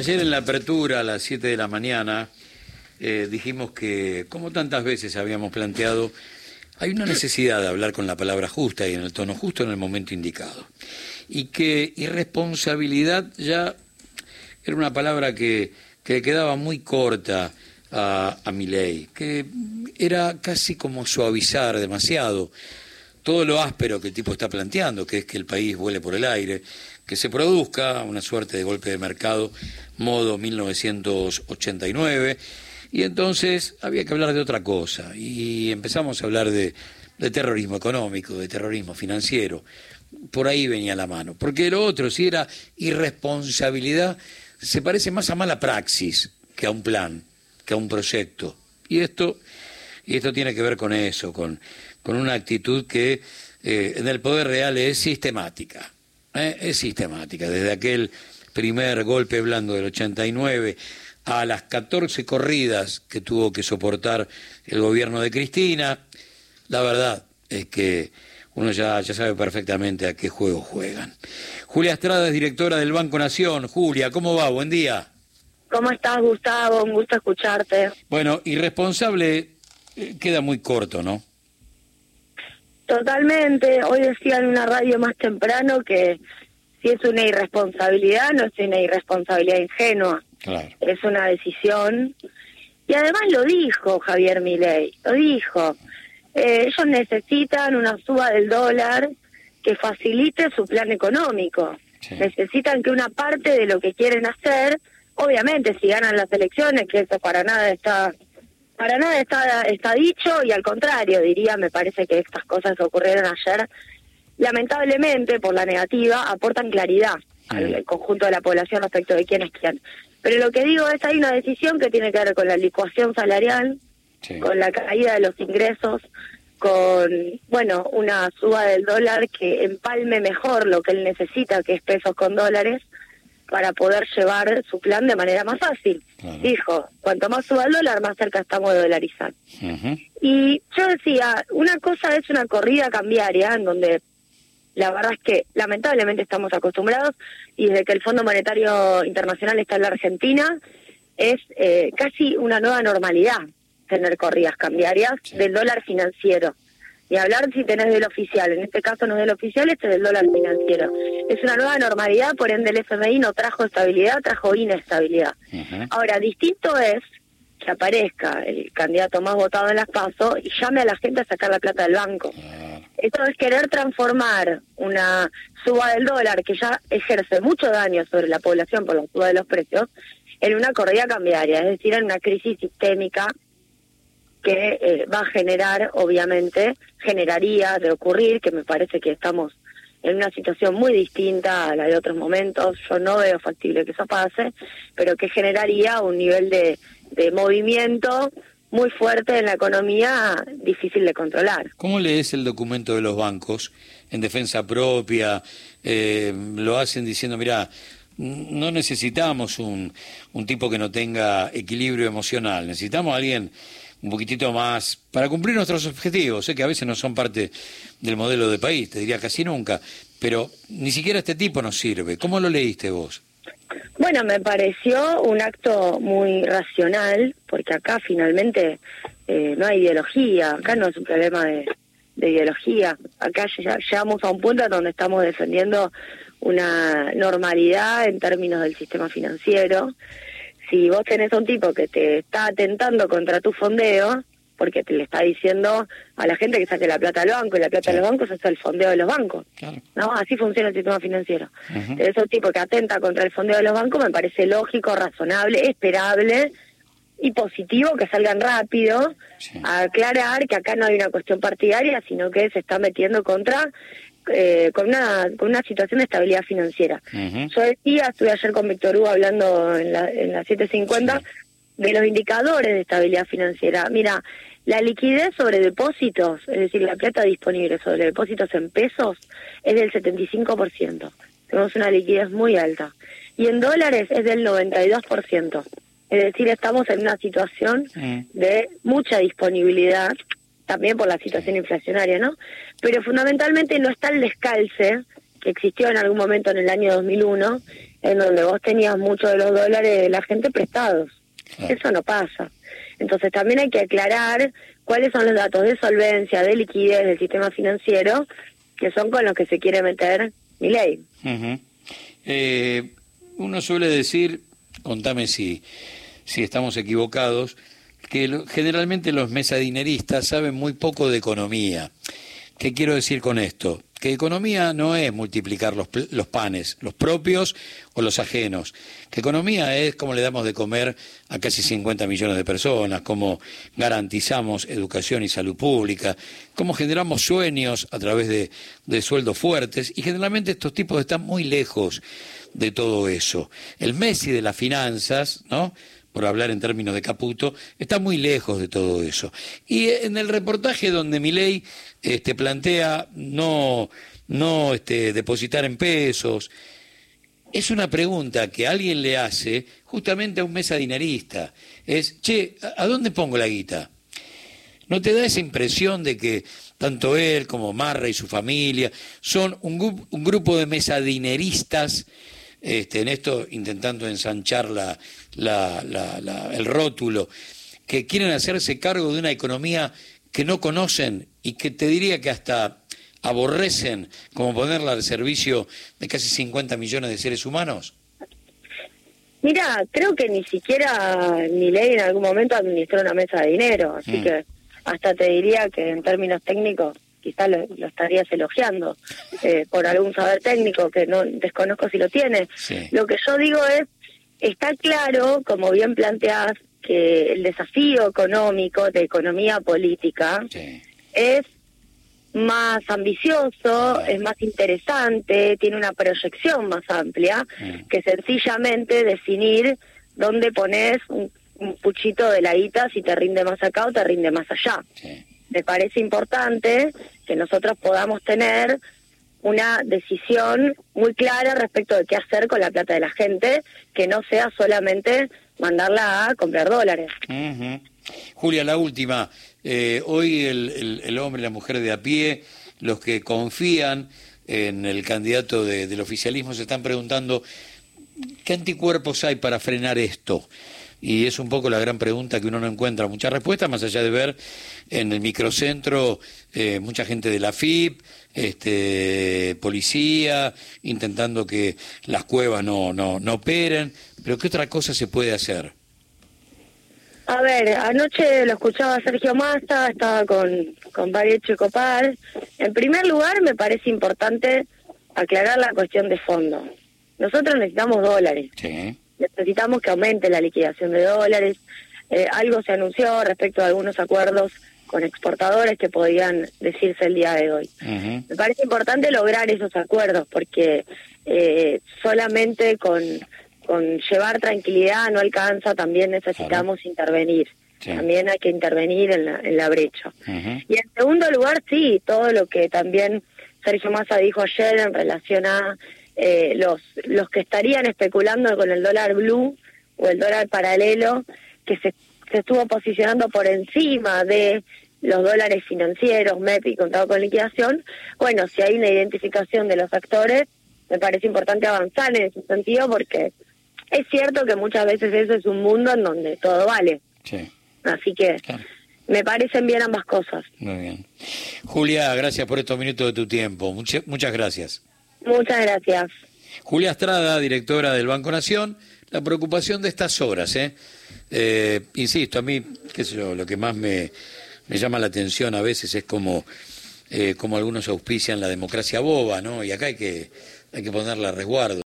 ayer en la apertura a las 7 de la mañana eh, dijimos que, como tantas veces habíamos planteado, hay una necesidad de hablar con la palabra justa y en el tono justo en el momento indicado. Y que irresponsabilidad ya era una palabra que, que quedaba muy corta a, a mi ley, que era casi como suavizar demasiado todo lo áspero que el tipo está planteando, que es que el país vuele por el aire, que se produzca una suerte de golpe de mercado modo 1989, y entonces había que hablar de otra cosa, y empezamos a hablar de, de terrorismo económico, de terrorismo financiero, por ahí venía la mano, porque lo otro, si era irresponsabilidad, se parece más a mala praxis que a un plan, que a un proyecto, y esto, y esto tiene que ver con eso, con con una actitud que eh, en el poder real es sistemática. ¿eh? Es sistemática. Desde aquel primer golpe blando del 89 a las 14 corridas que tuvo que soportar el gobierno de Cristina, la verdad es que uno ya, ya sabe perfectamente a qué juego juegan. Julia Estrada es directora del Banco Nación. Julia, ¿cómo va? Buen día. ¿Cómo estás, Gustavo? Un gusto escucharte. Bueno, irresponsable eh, queda muy corto, ¿no? Totalmente. Hoy decía en una radio más temprano que si es una irresponsabilidad, no es una irresponsabilidad ingenua. Es una decisión. Y además lo dijo Javier Milei, lo dijo. Eh, ellos necesitan una suba del dólar que facilite su plan económico. Necesitan que una parte de lo que quieren hacer, obviamente si ganan las elecciones, que eso para nada está para nada está, está dicho y al contrario, diría, me parece que estas cosas ocurrieron ayer, lamentablemente por la negativa, aportan claridad al, conjunto de la población respecto de quién es quién. Pero lo que digo es, hay una decisión que tiene que ver con la licuación salarial, con la caída de los ingresos, con, bueno, una suba del dólar que empalme mejor lo que él necesita, que es pesos con dólares, para poder llevar su plan de manera más fácil. Dijo, cuanto más suba el dólar, más cerca estamos de dolarizar. Y yo decía, una cosa es una corrida cambiaria, en donde la verdad es que lamentablemente estamos acostumbrados, y desde que el Fondo Monetario Internacional está en la Argentina, es eh, casi una nueva normalidad tener corridas cambiarias del dólar financiero y hablar si tenés del oficial. En este caso no es del oficial, este es del dólar financiero. Es una nueva normalidad, por ende el FMI no trajo estabilidad, trajo inestabilidad. Ahora, distinto es que aparezca el candidato más votado en las PASO y llame a la gente a sacar la plata del banco. Esto es querer transformar una suba del dólar que ya ejerce mucho daño sobre la población por la suba de los precios en una corrida cambiaria, es decir, en una crisis sistémica que eh, va a generar, obviamente, generaría de ocurrir, que me parece que estamos en una situación muy distinta a la de otros momentos, yo no veo factible que eso pase, pero que generaría un nivel de, de movimiento muy fuerte en la economía difícil de controlar. ¿Cómo lees el documento de los bancos en defensa propia? Eh, lo hacen diciendo, mira, no necesitamos un, un tipo que no tenga equilibrio emocional, necesitamos a alguien un poquitito más para cumplir nuestros objetivos. Sé que a veces no son parte del modelo de país, te diría casi nunca, pero ni siquiera este tipo nos sirve. ¿Cómo lo leíste vos? Bueno, me pareció un acto muy racional, porque acá finalmente eh, no hay ideología, acá no es un problema de, de ideología, acá llegamos a un punto donde estamos defendiendo una normalidad en términos del sistema financiero. Si vos tenés a un tipo que te está atentando contra tu fondeo, porque te le está diciendo a la gente que saque la plata al banco y la plata de los bancos es el fondeo de los bancos. ¿no? Así funciona el sistema financiero. Uh Ese tipo que atenta contra el fondeo de los bancos me parece lógico, razonable, esperable y positivo que salgan rápido a aclarar que acá no hay una cuestión partidaria, sino que se está metiendo contra eh, con, una, con una situación de estabilidad financiera. Yo decía, estuve ayer con Víctor Hugo hablando en la, en la 750 de los indicadores de estabilidad financiera. Mira, la liquidez sobre depósitos, es decir, la plata disponible sobre depósitos en pesos, es del 75%. Tenemos una liquidez muy alta. Y en dólares es del 92%. Es decir, estamos en una situación de mucha disponibilidad también por la situación inflacionaria, ¿no? Pero fundamentalmente no está el descalce que existió en algún momento en el año 2001, en donde vos tenías muchos de los dólares de la gente prestados. Eso no pasa. Entonces también hay que aclarar cuáles son los datos de solvencia, de liquidez del sistema financiero, que son con los que se quiere meter mi ley. eh, uno suele decir, contame si, si estamos equivocados, que generalmente los mesadineristas saben muy poco de economía. ¿Qué quiero decir con esto? Que economía no es multiplicar los, los, panes, los propios o los ajenos. Que economía es cómo le damos de comer a casi 50 millones de personas, cómo garantizamos educación y salud pública, cómo generamos sueños a través de, de sueldos fuertes. Y generalmente estos tipos están muy lejos de todo eso. El Messi de las finanzas, ¿no? Por hablar en términos de Caputo, está muy lejos de todo eso. Y en el reportaje donde Milei este, plantea no, no este, depositar en pesos, es una pregunta que alguien le hace justamente a un mesa dinerista. Es, che, ¿a dónde pongo la guita? ¿No te da esa impresión de que tanto él como Marra y su familia son un grupo de mesadineristas este, en esto intentando ensanchar la, el rótulo, que quieren hacerse cargo de una economía que no conocen y que te diría que hasta aborrecen como ponerla al servicio de casi 50 millones de seres humanos? Mira, creo que ni siquiera ni ley en algún momento administró una mesa de dinero, así mm. que hasta te diría que en términos técnicos quizás lo, estarías elogiando eh, por algún saber técnico que no desconozco si lo tiene. Lo que yo digo es, está claro, como bien planteás, que el desafío económico de economía política es más ambicioso, es más interesante, tiene una proyección más amplia mm. que sencillamente definir dónde pones un, puchito de la guita si te rinde más acá o te rinde más allá me parece importante que nosotros podamos tener una decisión muy clara respecto de qué hacer con la plata de la gente, que no sea solamente mandarla a comprar dólares. Julia, la última. Eh, hoy el, el, hombre y la mujer de a pie, los que confían en el candidato del oficialismo, se están preguntando, ¿qué anticuerpos hay para frenar esto? Y es un poco la gran pregunta que uno no encuentra muchas respuestas, más allá de ver en el microcentro eh, mucha gente de la FIP, este, policía, intentando que las cuevas no, no, no operen, pero ¿qué otra cosa se puede hacer? A ver, anoche lo escuchaba Sergio Massa, estaba con, con Bariecho Copal. En primer lugar, me parece importante aclarar la cuestión de fondo. Nosotros necesitamos dólares. Sí necesitamos que aumente la liquidación de dólares. Eh, algo se anunció respecto a algunos acuerdos con exportadores que podían decirse el día de hoy. Me parece importante lograr esos acuerdos porque eh, solamente con, con llevar tranquilidad no alcanza, también necesitamos intervenir. También hay que intervenir en la, en la brecha. Y en segundo lugar, sí, todo lo que también Sergio Massa dijo ayer en relación a eh, los, los que estarían especulando con el dólar blue o el dólar paralelo, que se, se estuvo posicionando por encima de los dólares financieros, MEP y contado con liquidación, bueno, si hay una identificación de los actores, me parece importante avanzar en ese sentido porque es cierto que muchas veces eso es un mundo en donde todo vale. Así que me parecen bien ambas cosas. Muy bien. Julia, gracias por estos minutos de tu tiempo. muchas gracias. Muchas gracias. Julia Estrada, directora del Banco Nación, la preocupación de estas horas, ¿eh? eh insisto, a mí, qué sé yo, lo que más me, me llama la atención a veces es como, eh, como algunos auspician la democracia boba, ¿no? Y acá hay que, hay que ponerla a resguardo.